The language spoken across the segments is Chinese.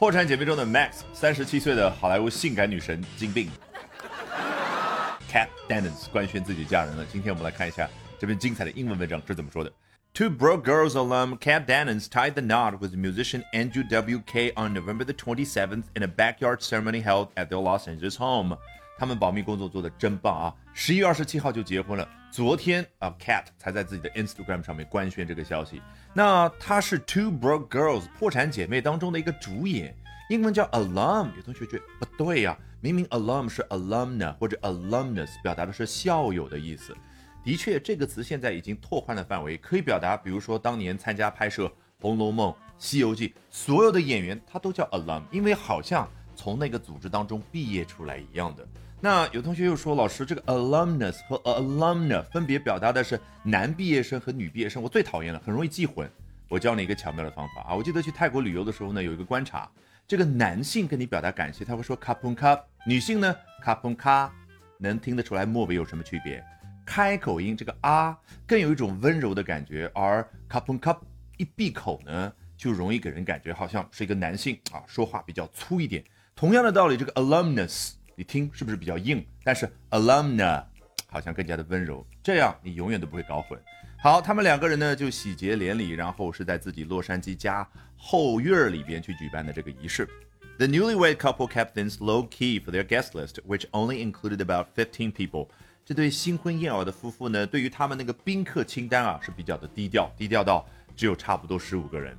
破产姐妹中的 Max，三十七岁的好莱坞性感女神金病。Cat Dennings 官宣自己嫁人了。今天我们来看一下这篇精彩的英文文章是怎么说的。Two Broke Girls alum Cat Dennings tied the knot with musician Andrew W.K. on November the 27th in a backyard ceremony held at their Los Angeles home. 他们保密工作做的真棒啊！十一月二十七号就结婚了。昨天啊，Cat 才在自己的 Instagram 上面官宣这个消息。那她是 Two Broke Girls 破产姐妹当中的一个主演，英文叫 alum。有同学觉得不对呀，明明 alum 是 alumna 或者 alumnus，表达的是校友的意思。的确，这个词现在已经拓宽了范围，可以表达，比如说当年参加拍摄《红楼梦》《西游记》所有的演员，他都叫 alum，因为好像从那个组织当中毕业出来一样的。那有同学又说，老师，这个 alumnus 和 alumna 分别表达的是男毕业生和女毕业生，我最讨厌了，很容易记混。我教你一个巧妙的方法啊！我记得去泰国旅游的时候呢，有一个观察，这个男性跟你表达感谢，他会说 kapun ka；女性呢 kapun ka，能听得出来末尾有什么区别？开口音这个啊，更有一种温柔的感觉，而 kapun ka 一闭口呢，就容易给人感觉好像是一个男性啊，说话比较粗一点。同样的道理，这个 alumnus。你听是不是比较硬？但是 alumna 好像更加的温柔，这样你永远都不会搞混。好，他们两个人呢就喜结连理，然后是在自己洛杉矶家后院里边去举办的这个仪式。The newlywed couple kept things low key for their guest list, which only included about fifteen people. 这对新婚燕尔的夫妇呢，对于他们那个宾客清单啊是比较的低调，低调到只有差不多十五个人。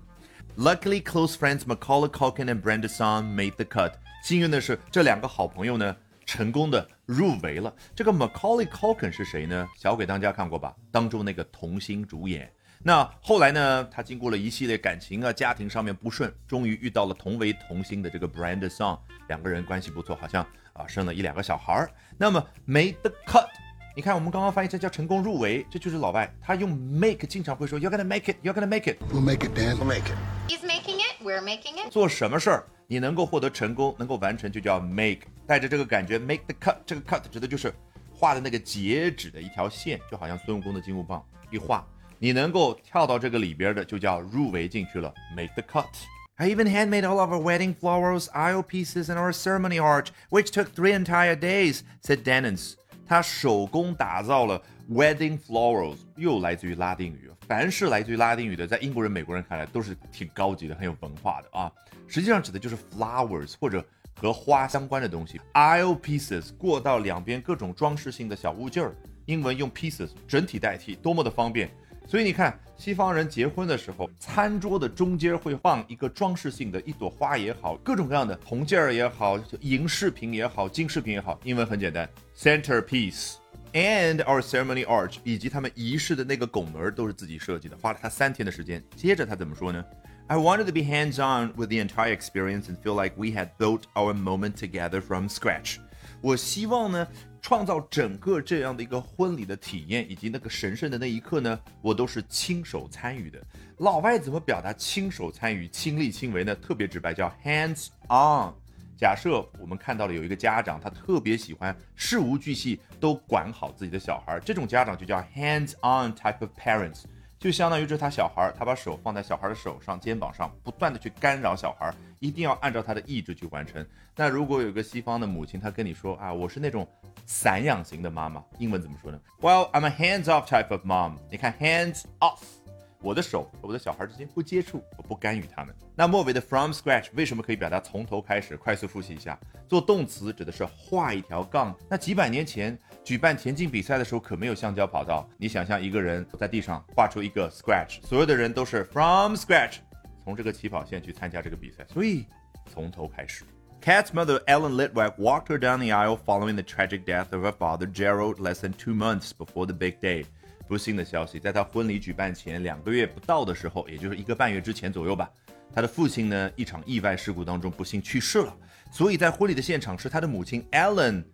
Luckily, close friends Macaulay Culkin and Brenda Song made the cut. 幸运的是，这两个好朋友呢，成功的入围了。这个 Macaulay Culkin 是谁呢？小鬼当家看过吧？当中那个童星主演。那后来呢，他经过了一系列感情啊、家庭上面不顺，终于遇到了同为童星的这个 Brenda Song，两个人关系不错，好像啊生了一两个小孩儿。那么 made the cut，你看我们刚刚翻译成叫成功入围，这就是老外他用 make 经常会说 You're gonna make it，You're gonna make it，We'll make it, Dan，We'll make it。He's making it, we're making it。做什么事儿？你能够获得成功，能够完成，就叫 make，带着这个感觉 make the cut，这个 cut 指的就是画的那个截止的一条线，就好像孙悟空的金箍棒一画，你能够跳到这个里边的就叫入围进去了，make the cut。I even handmade all of our wedding flowers, aisle pieces, and our ceremony arch, which took three entire days," said Dennis. 他手工打造了 wedding flowers，又来自于拉丁语。凡是来自于拉丁语的，在英国人、美国人看来都是挺高级的、很有文化的啊。实际上指的就是 flowers 或者和花相关的东西。aisle pieces 过道两边各种装饰性的小物件儿，英文用 pieces 整体代替，多么的方便。所以你看，西方人结婚的时候，餐桌的中间会放一个装饰性的一朵花也好，各种各样的铜件儿也好，银饰品也好，金饰品也好。英文很简单，centerpiece。And our ceremony arch，以及他们仪式的那个拱门都是自己设计的，花了他三天的时间。接着他怎么说呢？I wanted to be hands-on with the entire experience and feel like we had built our moment together from scratch。我希望呢，创造整个这样的一个婚礼的体验，以及那个神圣的那一刻呢，我都是亲手参与的。老外怎么表达亲手参与、亲力亲为呢？特别直白，叫 hands on。假设我们看到了有一个家长，他特别喜欢事无巨细都管好自己的小孩，这种家长就叫 hands-on type of parents，就相当于这是他小孩，他把手放在小孩的手上、肩膀上，不断的去干扰小孩，一定要按照他的意志去完成。那如果有个西方的母亲，她跟你说啊，我是那种散养型的妈妈，英文怎么说呢？Well, I'm a hands-off type of mom。你看 hands off。我的手和我的小孩之间不接触，我不干预他们。那末尾的 from scratch 为什么可以表达从头开始？快速复习一下，做动词指的是画一条杠。那几百年前举办田径比赛的时候可没有橡胶跑道，你想象一个人在地上画出一个 scratch，所有的人都是 from scratch，从这个起跑线去参加这个比赛，所以从头开始。Cat's mother Ellen Litwack walked her down the aisle following the tragic death of her father Gerald less than two months before the big day. 不幸的消息，在他婚礼举办前两个月不到的时候，也就是一个半月之前左右吧，他的父亲呢一场意外事故当中不幸去世了。所以在婚礼的现场是他的母亲 Ellen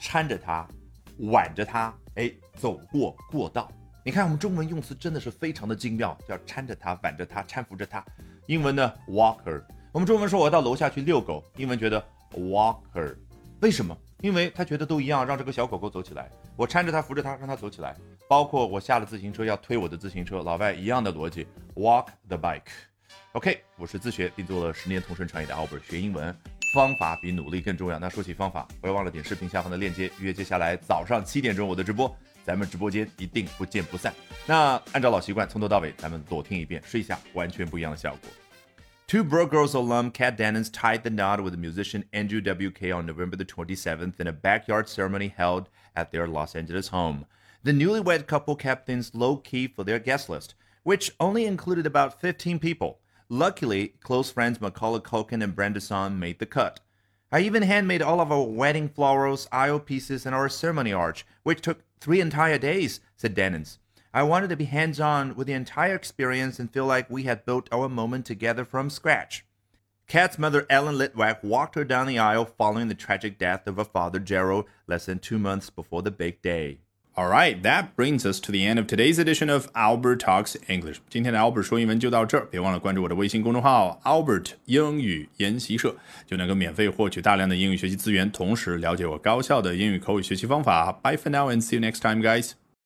搀着他，挽着他，哎，走过过道。你看我们中文用词真的是非常的精妙，叫搀着他，挽着他，搀扶着他。英文呢，walker。我们中文说我要到楼下去遛狗，英文觉得 walker。为什么？因为他觉得都一样，让这个小狗狗走起来，我搀着它，扶着它，让它走起来。包括我下了自行车要推我的自行车，老外一样的逻辑，walk the bike。OK，我是自学并做了十年同声传译的 Albert，学英文方法比努力更重要。那说起方法，不要忘了点视频下方的链接，预约接下来早上七点钟我的直播，咱们直播间一定不见不散。那按照老习惯，从头到尾咱们多听一遍，试一下完全不一样的效果。Two Broke Girls alum Kat Dennings tied the knot with musician Andrew WK on November the 27th in a backyard ceremony held at their Los Angeles home. The newlywed couple kept things low key for their guest list, which only included about 15 people. Luckily, close friends Macaulay Culkin and Brenda Son made the cut. I even handmade all of our wedding florals, aisle pieces, and our ceremony arch, which took three entire days, said Dennings. I wanted to be hands on with the entire experience and feel like we had built our moment together from scratch. Kat's mother, Ellen Litwack, walked her down the aisle following the tragic death of her father, Gerald, less than two months before the big day. All right, that brings us to the end of today's edition of Albert Talks English. 今天的 Albert 说英文就到这儿，别忘了关注我的微信公众号 Albert 英语研习社，就能够免费获取大量的英语学习资源，同时了解我高效的英语口语学习方法。Bye for now and see you next time, guys.